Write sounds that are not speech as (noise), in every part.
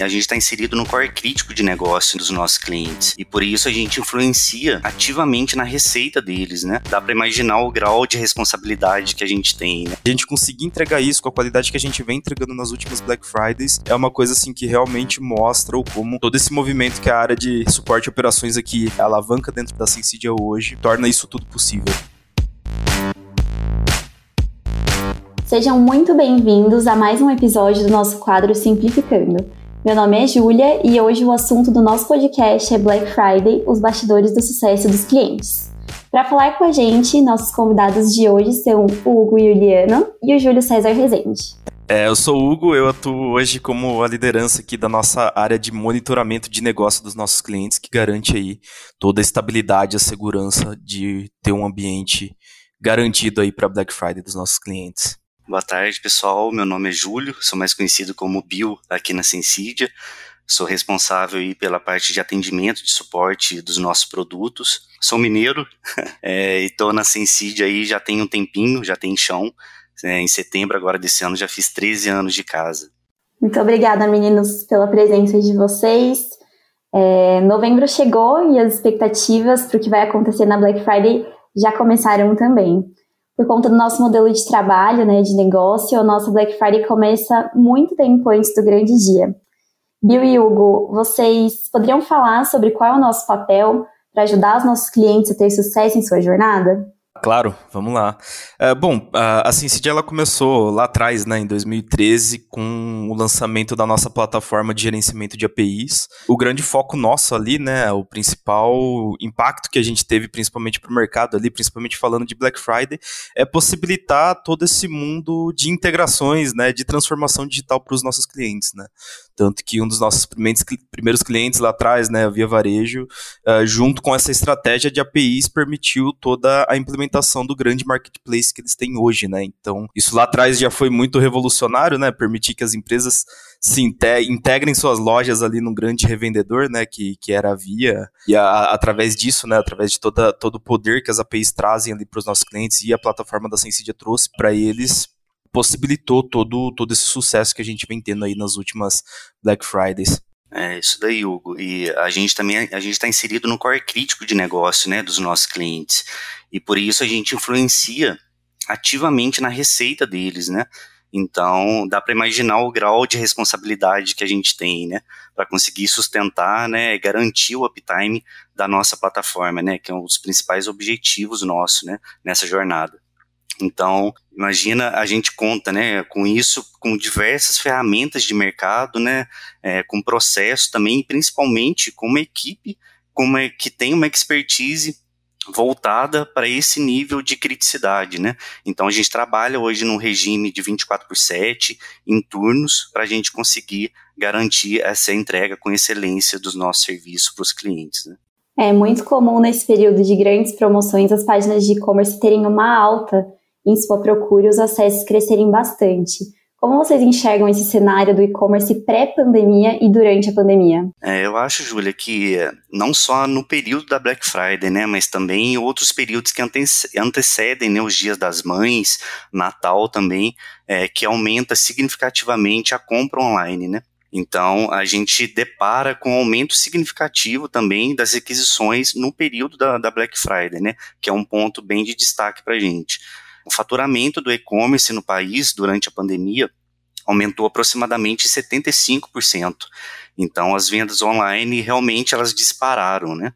A gente está inserido no core crítico de negócio dos nossos clientes e por isso a gente influencia ativamente na receita deles, né? Dá para imaginar o grau de responsabilidade que a gente tem, né? A gente conseguir entregar isso com a qualidade que a gente vem entregando nas últimas Black Fridays é uma coisa assim que realmente mostra o como todo esse movimento que a área de suporte e operações aqui alavanca dentro da Sensidia hoje torna isso tudo possível. Sejam muito bem-vindos a mais um episódio do nosso quadro Simplificando. Meu nome é Júlia e hoje o assunto do nosso podcast é Black Friday, os bastidores do sucesso dos clientes. Para falar com a gente, nossos convidados de hoje são o Hugo Juliano e o Júlio César Rezende. É, eu sou o Hugo, eu atuo hoje como a liderança aqui da nossa área de monitoramento de negócio dos nossos clientes, que garante aí toda a estabilidade e a segurança de ter um ambiente garantido aí para Black Friday dos nossos clientes. Boa tarde, pessoal. Meu nome é Júlio, sou mais conhecido como Bill aqui na Sensidia. Sou responsável aí pela parte de atendimento, de suporte dos nossos produtos. Sou mineiro (laughs) é, e estou na Sensidia aí já tem um tempinho, já tem chão. É, em setembro agora desse ano já fiz 13 anos de casa. Muito obrigada, meninos, pela presença de vocês. É, novembro chegou e as expectativas para o que vai acontecer na Black Friday já começaram também por conta do nosso modelo de trabalho, né, de negócio, o nosso Black Friday começa muito tempo antes do grande dia. Bill e Hugo, vocês poderiam falar sobre qual é o nosso papel para ajudar os nossos clientes a ter sucesso em sua jornada? Claro, vamos lá. É, bom, a Syncid ela começou lá atrás, né, em 2013, com o lançamento da nossa plataforma de gerenciamento de APIs. O grande foco nosso ali, né, o principal impacto que a gente teve, principalmente para o mercado ali, principalmente falando de Black Friday, é possibilitar todo esse mundo de integrações, né, de transformação digital para os nossos clientes, né. Tanto que um dos nossos primeiros, clientes lá atrás, né, Via Varejo, uh, junto com essa estratégia de APIs, permitiu toda a implementação do grande marketplace que eles têm hoje, né? Então, isso lá atrás já foi muito revolucionário, né? Permitir que as empresas se integrem suas lojas ali num grande revendedor, né, que, que era a Via, e a, através disso, né, através de toda, todo o poder que as APIs trazem ali para os nossos clientes e a plataforma da Sensidia trouxe para eles, possibilitou todo, todo esse sucesso que a gente vem tendo aí nas últimas Black Fridays. É isso daí, Hugo. E a gente também a gente está inserido no core crítico de negócio, né, dos nossos clientes. E por isso a gente influencia ativamente na receita deles, né? Então, dá para imaginar o grau de responsabilidade que a gente tem, né, para conseguir sustentar, né, garantir o uptime da nossa plataforma, né, que é um dos principais objetivos nossos, né, nessa jornada. Então, imagina, a gente conta, né, com isso, com diversas ferramentas de mercado, né, é, com processo também, principalmente com uma equipe como é, que tem uma expertise voltada para esse nível de criticidade, né? Então a gente trabalha hoje num regime de 24 por 7, em turnos, para a gente conseguir garantir essa entrega com excelência dos nossos serviços para os clientes. Né? É muito comum nesse período de grandes promoções as páginas de e-commerce terem uma alta em sua procura e os acessos crescerem bastante. Como vocês enxergam esse cenário do e-commerce pré-pandemia e durante a pandemia? É, eu acho, Júlia, que não só no período da Black Friday, né, mas também em outros períodos que antecedem né, os dias das mães, Natal também, é, que aumenta significativamente a compra online, né? Então, a gente depara com um aumento significativo também das requisições no período da, da Black Friday, né? Que é um ponto bem de destaque para a gente. O faturamento do e-commerce no país durante a pandemia aumentou aproximadamente 75%. Então, as vendas online realmente elas dispararam, né?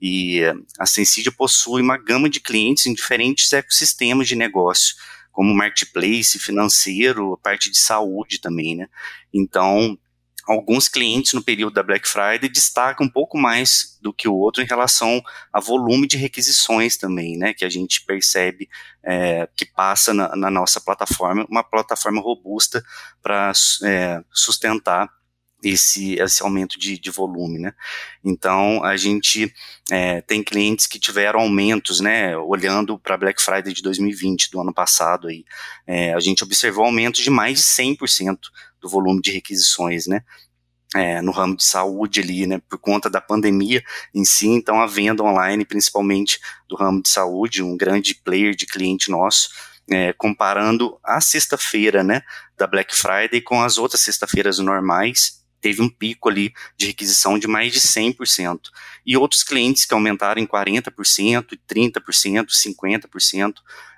E a Sensidia possui uma gama de clientes em diferentes ecossistemas de negócio, como marketplace, financeiro, parte de saúde também, né? Então, alguns clientes no período da Black Friday destacam um pouco mais do que o outro em relação a volume de requisições também, né, que a gente percebe é, que passa na, na, nossa plataforma, uma plataforma robusta para é, sustentar esse, esse aumento de, de volume, né? Então, a gente é, tem clientes que tiveram aumentos, né? Olhando para Black Friday de 2020, do ano passado aí, é, a gente observou aumentos de mais de 100% do volume de requisições, né? É, no ramo de saúde ali, né, por conta da pandemia em si, então a venda online, principalmente do ramo de saúde, um grande player de cliente nosso, é, comparando a sexta-feira, né, da Black Friday com as outras sexta-feiras normais, teve um pico ali de requisição de mais de 100%. E outros clientes que aumentaram em 40%, 30%, 50%.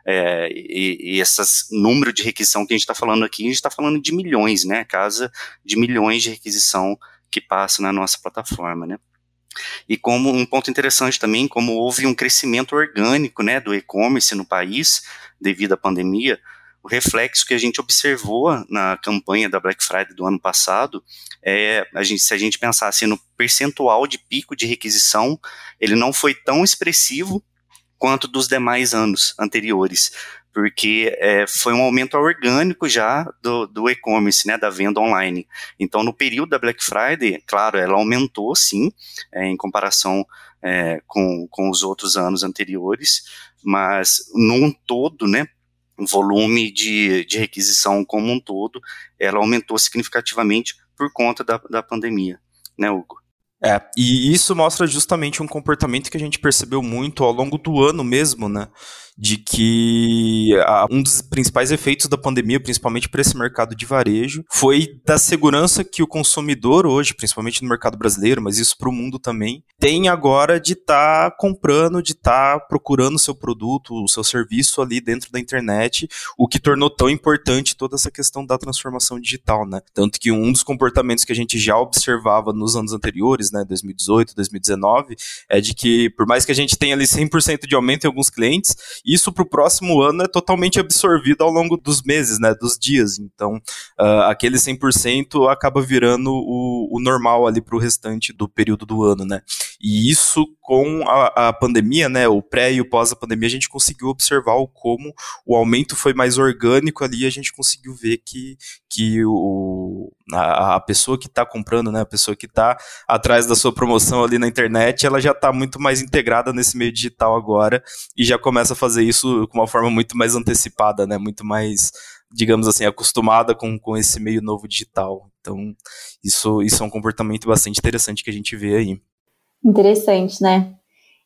É, e, e esses número de requisição que a gente está falando aqui, a gente está falando de milhões, né? Casa de milhões de requisição que passa na nossa plataforma, né? E como um ponto interessante também, como houve um crescimento orgânico, né, do e-commerce no país devido à pandemia, o reflexo que a gente observou na campanha da Black Friday do ano passado é, a gente, se a gente pensasse no percentual de pico de requisição, ele não foi tão expressivo quanto dos demais anos anteriores, porque é, foi um aumento orgânico já do, do e-commerce, né, da venda online. Então, no período da Black Friday, claro, ela aumentou sim, é, em comparação é, com, com os outros anos anteriores, mas num todo, né, volume de, de requisição como um todo, ela aumentou significativamente por conta da, da pandemia, né, Hugo? É, e isso mostra justamente um comportamento que a gente percebeu muito ao longo do ano mesmo, né? De que um dos principais efeitos da pandemia, principalmente para esse mercado de varejo, foi da segurança que o consumidor hoje, principalmente no mercado brasileiro, mas isso para o mundo também, tem agora de estar tá comprando, de estar tá procurando o seu produto, o seu serviço ali dentro da internet, o que tornou tão importante toda essa questão da transformação digital, né? Tanto que um dos comportamentos que a gente já observava nos anos anteriores, né, 2018, 2019, é de que por mais que a gente tenha ali 100% de aumento em alguns clientes, isso para o próximo ano é totalmente absorvido ao longo dos meses, né, dos dias. Então, uh, aquele 100% acaba virando o, o normal ali para o restante do período do ano, né. E isso com a, a pandemia, né, o pré e o pós a pandemia, a gente conseguiu observar o como o aumento foi mais orgânico ali, a gente conseguiu ver que, que o, a, a pessoa que está comprando, né, a pessoa que está atrás da sua promoção ali na internet, ela já está muito mais integrada nesse meio digital agora e já começa a fazer isso com uma forma muito mais antecipada, né, muito mais digamos assim, acostumada com, com esse meio novo digital. Então, isso, isso é um comportamento bastante interessante que a gente vê aí. Interessante, né?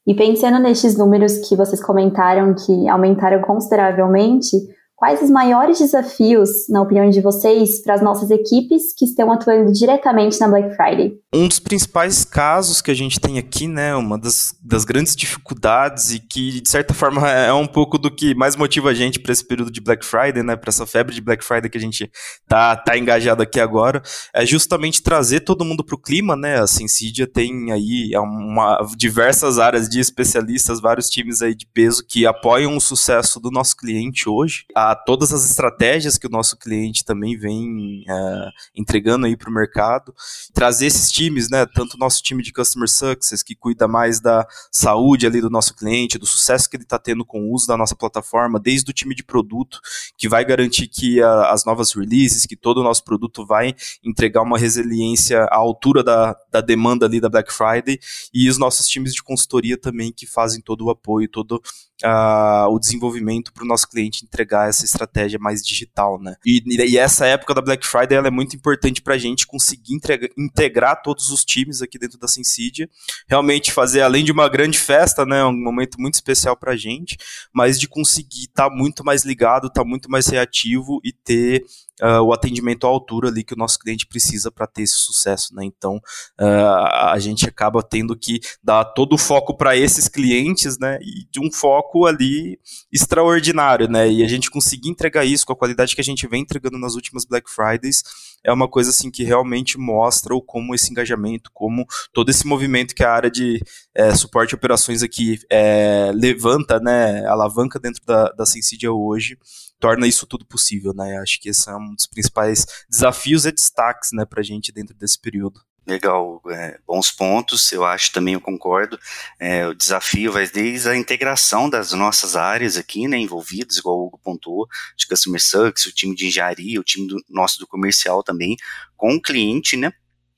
E pensando nestes números que vocês comentaram que aumentaram consideravelmente, Quais os maiores desafios, na opinião de vocês, para as nossas equipes que estão atuando diretamente na Black Friday? Um dos principais casos que a gente tem aqui, né, uma das, das grandes dificuldades e que, de certa forma, é um pouco do que mais motiva a gente para esse período de Black Friday, né, para essa febre de Black Friday que a gente tá, tá engajado aqui agora, é justamente trazer todo mundo para o clima, né, a Sensidia tem aí uma, diversas áreas de especialistas, vários times aí de peso que apoiam o sucesso do nosso cliente hoje. A todas as estratégias que o nosso cliente também vem é, entregando aí para o mercado, trazer esses times, né, tanto o nosso time de Customer Success, que cuida mais da saúde ali do nosso cliente, do sucesso que ele está tendo com o uso da nossa plataforma, desde o time de produto, que vai garantir que a, as novas releases, que todo o nosso produto vai entregar uma resiliência à altura da, da demanda ali da Black Friday, e os nossos times de consultoria também, que fazem todo o apoio, todo uh, o desenvolvimento para o nosso cliente entregar essa estratégia mais digital, né? E, e essa época da Black Friday ela é muito importante para a gente conseguir entregar, integrar todos os times aqui dentro da Sensidia, realmente fazer além de uma grande festa, né, um momento muito especial para a gente, mas de conseguir estar tá muito mais ligado, estar tá muito mais reativo e ter uh, o atendimento à altura ali que o nosso cliente precisa para ter esse sucesso, né? Então uh, a gente acaba tendo que dar todo o foco para esses clientes, né? E de um foco ali extraordinário, né? E a gente conseguir entregar isso com a qualidade que a gente vem entregando nas últimas Black Fridays é uma coisa assim que realmente mostra o como esse engajamento, como todo esse movimento que a área de é, suporte e operações aqui é, levanta, né? Alavanca dentro da, da Sensidia hoje torna isso tudo possível, né? Acho que esse é um dos principais desafios e destaques, né, para a gente dentro desse período. Legal, é, bons pontos, eu acho também, eu concordo. É, o desafio vai desde a integração das nossas áreas aqui, né, envolvidas, igual o Hugo pontuou, de Customer Success, o time de engenharia, o time do, nosso do comercial também, com o cliente, né,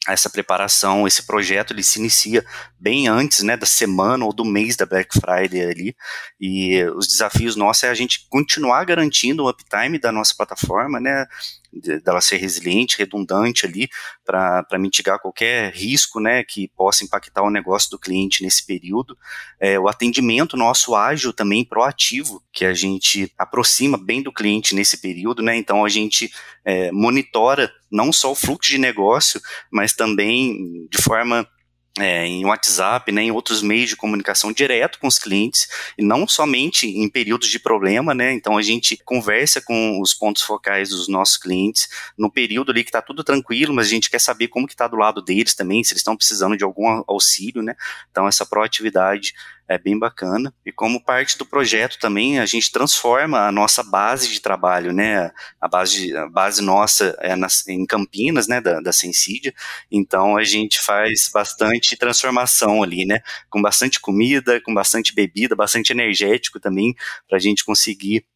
essa preparação, esse projeto, ele se inicia bem antes, né, da semana ou do mês da Black Friday ali, e os desafios nossos é a gente continuar garantindo o uptime da nossa plataforma, né, dela ser resiliente, redundante ali, para mitigar qualquer risco, né, que possa impactar o negócio do cliente nesse período. É, o atendimento nosso ágil também, proativo, que a gente aproxima bem do cliente nesse período, né, então a gente é, monitora não só o fluxo de negócio, mas também de forma é, em WhatsApp, né, em outros meios de comunicação direto com os clientes, e não somente em períodos de problema, né, então a gente conversa com os pontos focais dos nossos clientes no período ali que está tudo tranquilo, mas a gente quer saber como que está do lado deles também, se eles estão precisando de algum auxílio, né, então essa proatividade é bem bacana. E como parte do projeto também, a gente transforma a nossa base de trabalho, né? A base, a base nossa é nas, em Campinas, né? Da, da Sensídia. Então a gente faz bastante transformação ali, né? Com bastante comida, com bastante bebida, bastante energético também, para a gente conseguir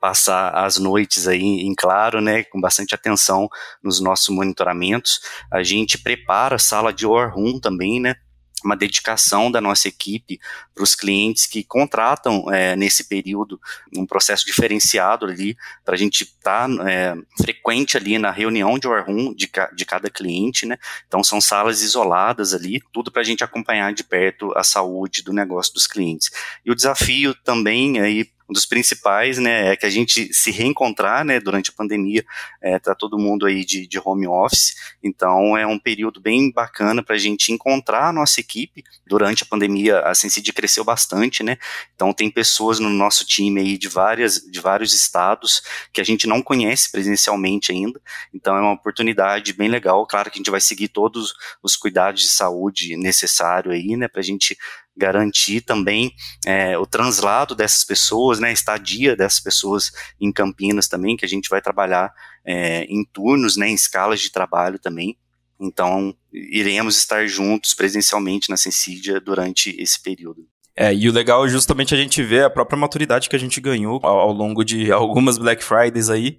passar as noites aí em claro, né, com bastante atenção nos nossos monitoramentos. A gente prepara a sala de war room também, né, uma dedicação da nossa equipe para os clientes que contratam é, nesse período um processo diferenciado ali para a gente estar tá, é, frequente ali na reunião de War Room de, ca de cada cliente, né? Então são salas isoladas ali, tudo para a gente acompanhar de perto a saúde do negócio dos clientes. E o desafio também aí um dos principais, né, é que a gente se reencontrar, né, durante a pandemia, é, tá todo mundo aí de, de home office, então é um período bem bacana para a gente encontrar a nossa equipe. Durante a pandemia, a Sensid cresceu bastante, né, então tem pessoas no nosso time aí de várias, de vários estados que a gente não conhece presencialmente ainda, então é uma oportunidade bem legal, claro que a gente vai seguir todos os cuidados de saúde necessários aí, né, para a gente garantir também é, o translado dessas pessoas, né, estadia dessas pessoas em Campinas também, que a gente vai trabalhar é, em turnos, né, em escalas de trabalho também. Então, iremos estar juntos presencialmente na Sensídia durante esse período. É, e o legal é justamente a gente ver a própria maturidade que a gente ganhou ao, ao longo de (laughs) algumas Black Fridays aí,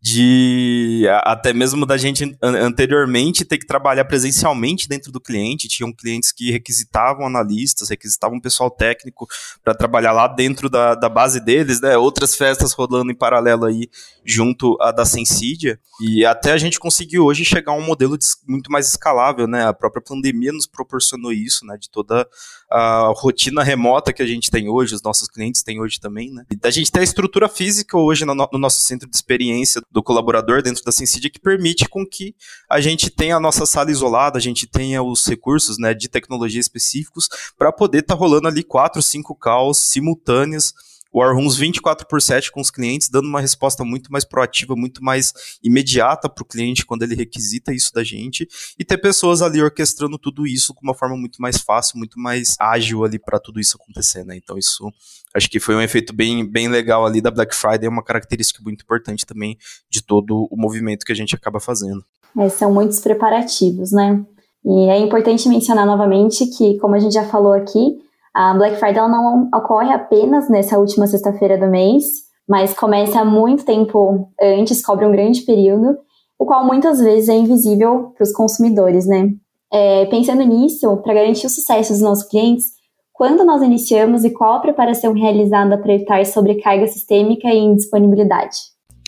de até mesmo da gente anteriormente ter que trabalhar presencialmente dentro do cliente. Tinham clientes que requisitavam analistas, requisitavam pessoal técnico para trabalhar lá dentro da, da base deles, né? Outras festas rolando em paralelo aí junto à da Sensidia. E até a gente conseguiu hoje chegar a um modelo de, muito mais escalável, né? A própria pandemia nos proporcionou isso, né? De toda a rotina remota que a gente tem hoje, os nossos clientes têm hoje também, né? E da gente ter a estrutura física hoje no, no nosso centro de experiência do colaborador dentro da Sensidia que permite com que a gente tenha a nossa sala isolada, a gente tenha os recursos né, de tecnologia específicos para poder estar tá rolando ali quatro, cinco calls simultâneas War Rooms 24 por 7 com os clientes, dando uma resposta muito mais proativa, muito mais imediata para o cliente quando ele requisita isso da gente, e ter pessoas ali orquestrando tudo isso com uma forma muito mais fácil, muito mais ágil ali para tudo isso acontecer, né? Então isso acho que foi um efeito bem, bem legal ali da Black Friday, é uma característica muito importante também de todo o movimento que a gente acaba fazendo. É, são muitos preparativos, né? E é importante mencionar novamente que, como a gente já falou aqui, a Black Friday não ocorre apenas nessa última sexta-feira do mês, mas começa muito tempo antes, cobre um grande período, o qual muitas vezes é invisível para os consumidores, né? É, pensando nisso, para garantir o sucesso dos nossos clientes, quando nós iniciamos e qual a preparação realizada para evitar sobrecarga sistêmica e indisponibilidade?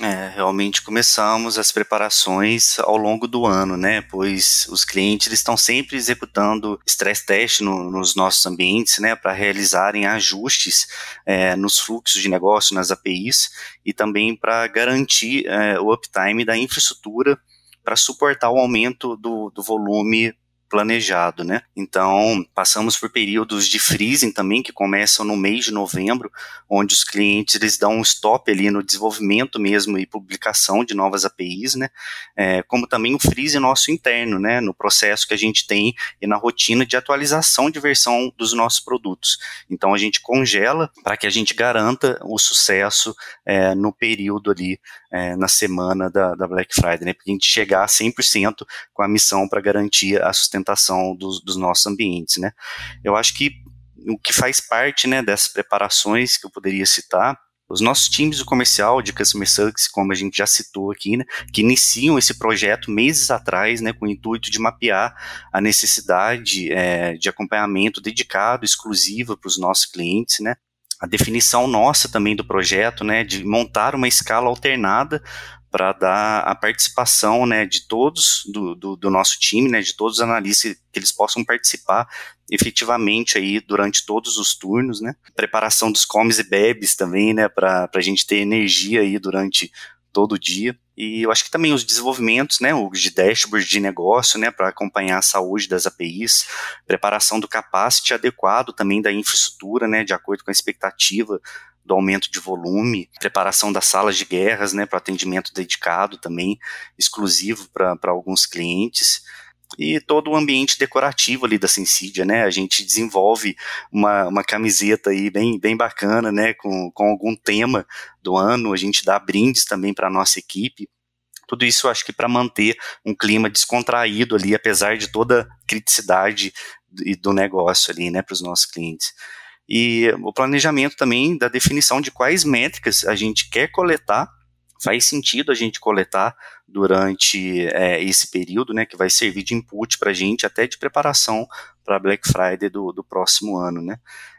É, realmente começamos as preparações ao longo do ano, né? Pois os clientes estão sempre executando stress test no, nos nossos ambientes, né? Para realizarem ajustes é, nos fluxos de negócio, nas APIs e também para garantir é, o uptime da infraestrutura para suportar o aumento do, do volume planejado, né? Então, passamos por períodos de freezing também, que começam no mês de novembro, onde os clientes eles dão um stop ali no desenvolvimento mesmo e publicação de novas APIs, né? É, como também o freeze nosso interno, né? No processo que a gente tem e na rotina de atualização de versão dos nossos produtos. Então, a gente congela para que a gente garanta o sucesso é, no período ali, é, na semana da, da Black Friday, né? Para a gente chegar a 100% com a missão para garantir a sustentabilidade sustentação dos, dos nossos ambientes, né? Eu acho que o que faz parte, né, dessas preparações que eu poderia citar os nossos times do comercial de Customer Success, como a gente já citou aqui, né, que iniciam esse projeto meses atrás, né, com o intuito de mapear a necessidade é, de acompanhamento dedicado, exclusivo para os nossos clientes, né, a definição nossa também do projeto, né, de montar uma escala alternada para dar a participação né, de todos do, do, do, nosso time, né, de todos os analistas, que eles possam participar efetivamente aí durante todos os turnos, né, preparação dos comes e bebes também, né, para a gente ter energia aí durante todo o dia. E eu acho que também os desenvolvimentos, né, o de dashboard de negócio, né, para acompanhar a saúde das APIs, preparação do capacity adequado também da infraestrutura, né, de acordo com a expectativa do aumento de volume, preparação das salas de guerras, né, para atendimento dedicado também, exclusivo para alguns clientes e todo o ambiente decorativo ali da Sensidia, né? A gente desenvolve uma, uma camiseta aí bem, bem bacana, né? Com, com algum tema do ano, a gente dá brindes também para a nossa equipe. Tudo isso acho que para manter um clima descontraído ali, apesar de toda a criticidade do negócio ali, né, para os nossos clientes e o planejamento também da definição de quais métricas a gente quer coletar. Faz sentido a gente coletar durante é, esse período, né, que vai servir de input para a gente, até de preparação para Black Friday do, do próximo ano, né.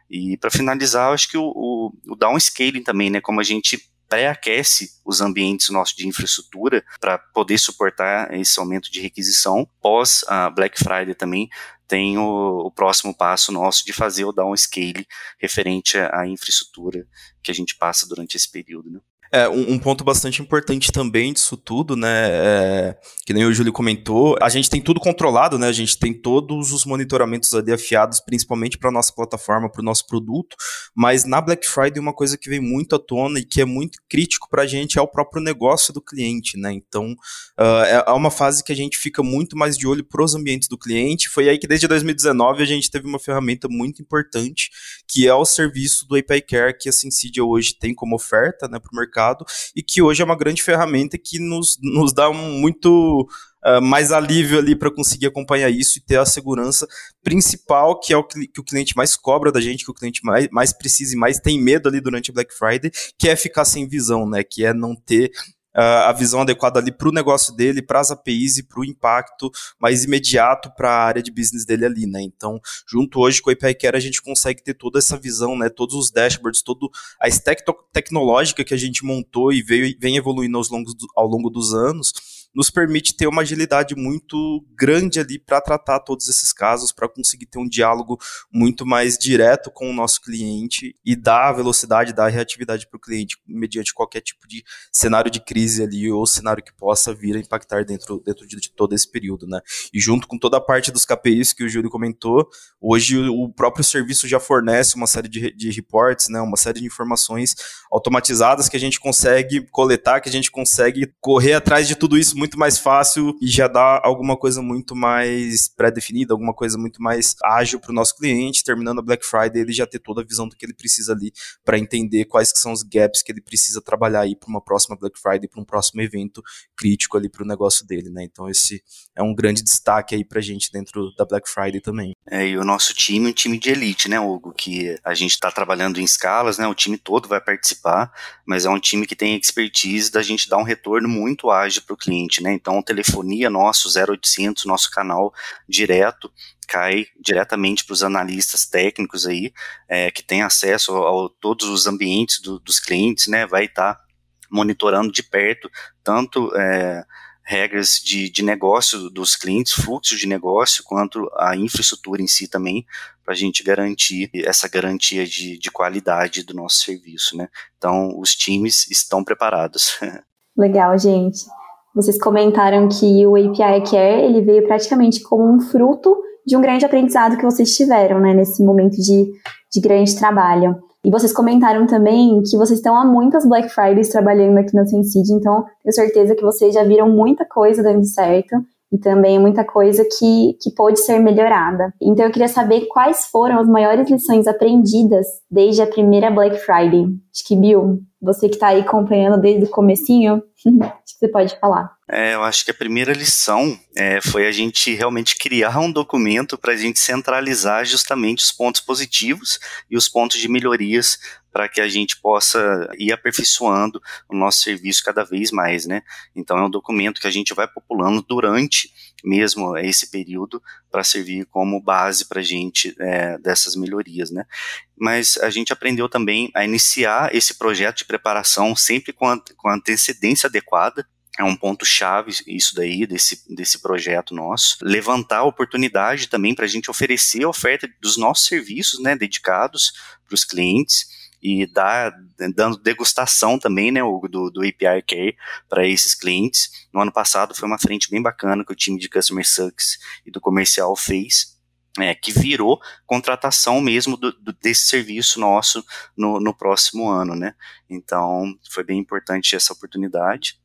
E para finalizar, acho que o, o, o downscaling também, né, como a gente pré-aquece os ambientes nossos de infraestrutura para poder suportar esse aumento de requisição. Pós a Black Friday também tem o, o, próximo passo nosso de fazer o downscale referente à infraestrutura que a gente passa durante esse período. Né? É, um, um, ponto bastante importante também disso tudo, né? É, que nem o Júlio comentou, a gente tem tudo controlado, né? A gente tem todos os monitoramentos ali afiados, principalmente para nossa plataforma, para o nosso produto. Mas na Black Friday, uma coisa que vem muito à tona e que é muito crítico para a gente é o próprio negócio do cliente, né? Então, uh, é uma fase que a gente fica muito mais de olho para os ambientes do cliente. Foi aí que desde 2019 a gente teve uma ferramenta muito importante, que é o serviço do API Care que a Sensidia hoje tem como oferta, né, para o mercado mercado e que hoje é uma grande ferramenta que nos, nos dá muito uh, mais alívio ali para conseguir acompanhar isso e ter a segurança principal, que é o que, que, o cliente mais cobra da gente, que o cliente mais, mais precisa e mais tem medo ali durante Black Friday, que é ficar sem visão, né? Que é não ter uh, a visão adequada ali para o negócio dele, para as APIs e para o impacto mais imediato para a área de business dele ali, né? Então, junto hoje com o API Care, a gente consegue ter toda essa visão, né? Todos os dashboards, toda a stack tecnológica que a gente montou e veio, vem evoluindo aos longos ao longo dos anos nos permite ter uma agilidade muito grande ali para tratar todos esses casos, para conseguir ter um diálogo muito mais direto com o nosso cliente e dar velocidade, dar reatividade para o cliente mediante qualquer tipo de cenário de crise ali ou cenário que possa vir a impactar dentro, dentro de, de todo esse período, né? E junto com toda a parte dos KPIs que o Júlio comentou, hoje o próprio serviço já fornece uma série de, de reports, né? Uma série de informações automatizadas que a gente consegue coletar, que a gente consegue correr atrás de tudo isso muito mais fácil e já dá alguma coisa muito mais pré-definida, alguma coisa muito mais ágil para o nosso cliente. Terminando a Black Friday, ele já ter toda a visão do que ele precisa ali para entender quais que são os gaps que ele precisa trabalhar aí para uma próxima Black Friday, para um próximo evento crítico ali para o negócio dele, né? Então esse é um grande destaque aí para a gente dentro da Black Friday também. É, e o nosso time é um time de elite, né, Hugo? Que a gente está trabalhando em escalas, né? O time todo vai participar, mas é um time que tem expertise da gente dar um retorno muito ágil para o cliente né? Então, telefonia nosso 0800, nosso canal direto, cai diretamente para os analistas técnicos aí, é, que têm acesso a, todos os ambientes do, dos clientes, né? Vai estar tá monitorando de perto tanto é, regras de, de negócio dos clientes, fluxo de negócio, quanto a infraestrutura em si também, para a gente garantir essa garantia de, de qualidade do nosso serviço, né? Então, os times estão preparados. (laughs) Legal, gente. Vocês comentaram que o API Care ele veio praticamente como um fruto de um grande aprendizado que vocês tiveram, né, nesse momento de, de grande trabalho. E vocês comentaram também que vocês estão há muitas Black Fridays trabalhando aqui na Sensid, então tenho certeza que vocês já viram muita coisa dando certo e também muita coisa que, que pode ser melhorada. Então eu queria saber quais foram as maiores lições aprendidas desde a primeira Black Friday. Acho que, Bill, você que está aí acompanhando desde o comecinho, (laughs) acho que você pode falar. É, eu acho que a primeira lição é, foi a gente realmente criar um documento para a gente centralizar justamente os pontos positivos e os pontos de melhorias para que a gente possa ir aperfeiçoando o nosso serviço cada vez mais, né? Então é um documento que a gente vai populando durante mesmo esse período para servir como base para a gente é, dessas melhorias, né? Mas a gente aprendeu também a iniciar esse projeto de preparação sempre com, a, com a antecedência adequada é um ponto chave isso daí desse, desse projeto nosso. Levantar a oportunidade também para a gente oferecer a oferta dos nossos serviços, né, dedicados para os clientes e dar, dando degustação também, né, do, do API para esses clientes. No ano passado foi uma frente bem bacana que o time de Customer Success e do comercial fez. É, que virou contratação mesmo do, do, desse serviço nosso no, no próximo ano, né? Então, foi bem importante essa oportunidade.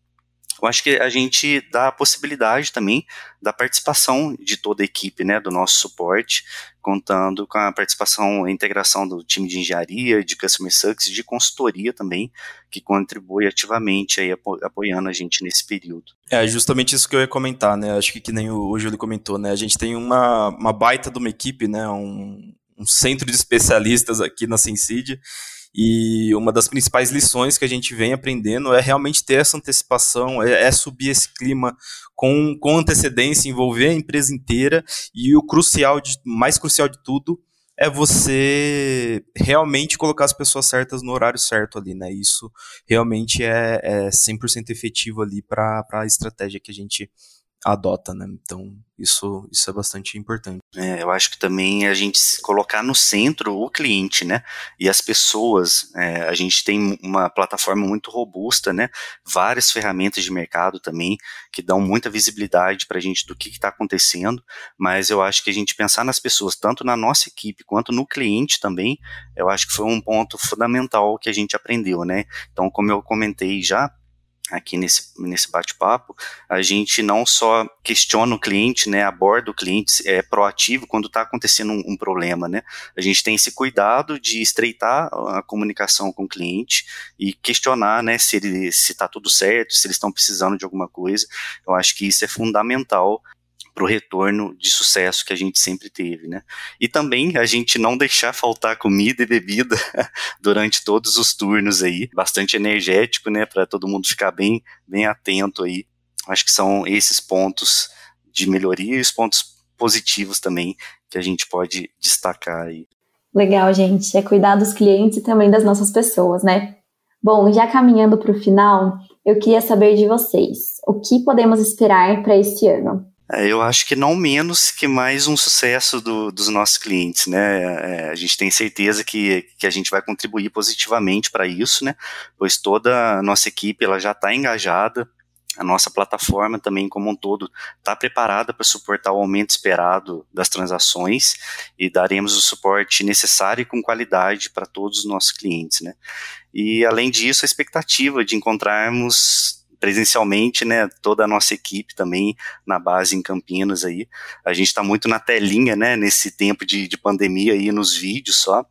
Eu acho que a gente dá a possibilidade também da participação de toda a equipe, né, do nosso suporte, contando com a participação, a integração do time de engenharia, de customer success, de consultoria também, que contribui ativamente aí apoiando a gente nesse período. É justamente isso que eu ia comentar, né? Acho que que nem o, Júlio comentou, né? A gente tem uma, uma baita de uma equipe, né? Um, um centro de especialistas aqui na Sensid e uma das principais lições que a gente vem aprendendo é realmente ter essa antecipação, é, é, subir esse clima com, com antecedência, envolver a empresa inteira e o crucial, de, mais crucial de tudo, é você realmente colocar as pessoas certas no horário certo ali, né? Isso realmente é, é 100% efetivo ali para a estratégia que a gente adota, né? Então, isso, isso é bastante importante. É, eu acho que também a gente colocar no centro o cliente, né? E as pessoas. É, a gente tem uma plataforma muito robusta, né? Várias ferramentas de mercado também que dão muita visibilidade para a gente do que está acontecendo. Mas eu acho que a gente pensar nas pessoas, tanto na nossa equipe quanto no cliente também, eu acho que foi um ponto fundamental que a gente aprendeu, né? Então, como eu comentei já, aqui nesse, nesse bate-papo, a gente não só questiona o cliente, né, aborda o cliente, é proativo quando está acontecendo um, um, problema, né, a gente tem esse cuidado de estreitar a comunicação com o cliente e questionar, né, se ele se está tudo certo, se eles estão precisando de alguma coisa, eu acho que isso é fundamental para o retorno de sucesso que a gente sempre teve, né? E também a gente não deixar faltar comida e bebida (laughs) durante todos os turnos aí, bastante energético, né? Para todo mundo ficar bem, bem atento aí. Acho que são esses pontos de melhoria e os pontos positivos também que a gente pode destacar aí. Legal, gente. É cuidar dos clientes e também das nossas pessoas, né? Bom, já caminhando para o final, eu queria saber de vocês. O que podemos esperar para esse ano? É, eu acho que não menos que mais um sucesso do, dos nossos clientes, né? É, a gente tem certeza que, que a gente vai contribuir positivamente para isso, né? Pois toda a nossa equipe ela já está engajada, a nossa plataforma também como um todo está preparada para suportar o aumento esperado das transações e daremos o suporte necessário e com qualidade para todos os nossos clientes, né? E além disso, a expectativa de encontrarmos presencialmente, né, toda a nossa equipe também na base em Campinas aí. A gente está muito na telinha, né, nesse tempo de, de pandemia aí nos vídeos só.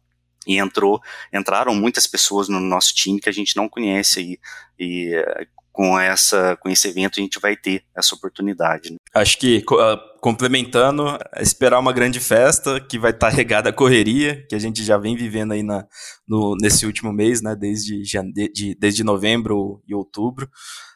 E entrou, entraram muitas pessoas no nosso time que a gente não conhece aí. E com essa com esse evento a gente vai ter essa oportunidade. Né? Acho que uh, complementando, esperar uma grande festa que vai estar tá regada a correria que a gente já vem vivendo aí na, no, nesse último mês, né, desde, de, desde novembro e outubro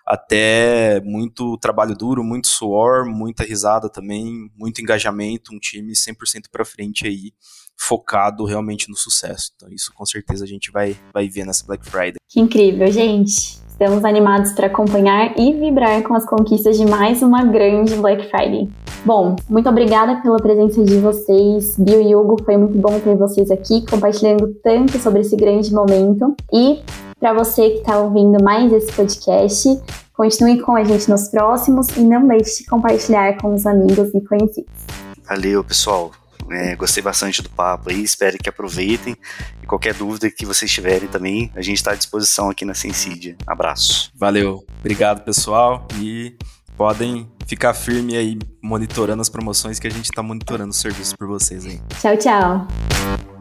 até muito trabalho duro, muito suor, muita risada também, muito engajamento, um time 100% para frente aí, focado realmente no sucesso. Então isso com certeza a gente vai, vai ver nessa Black Friday. Que incrível, gente! Estamos animados para acompanhar e vibrar com as conquistas de mais uma grande Black Friday. Bom, muito obrigada pela presença de vocês, Bill e Hugo. Foi muito bom ter vocês aqui compartilhando tanto sobre esse grande momento. E para você que está ouvindo mais esse podcast, continue com a gente nos próximos e não deixe de compartilhar com os amigos e conhecidos. Valeu, pessoal. É, gostei bastante do papo aí, espero que aproveitem. E qualquer dúvida que vocês tiverem também, a gente está à disposição aqui na Sensidia. Abraço. Valeu. Obrigado, pessoal. E podem ficar firme aí monitorando as promoções que a gente está monitorando os serviços por vocês aí. Tchau, tchau.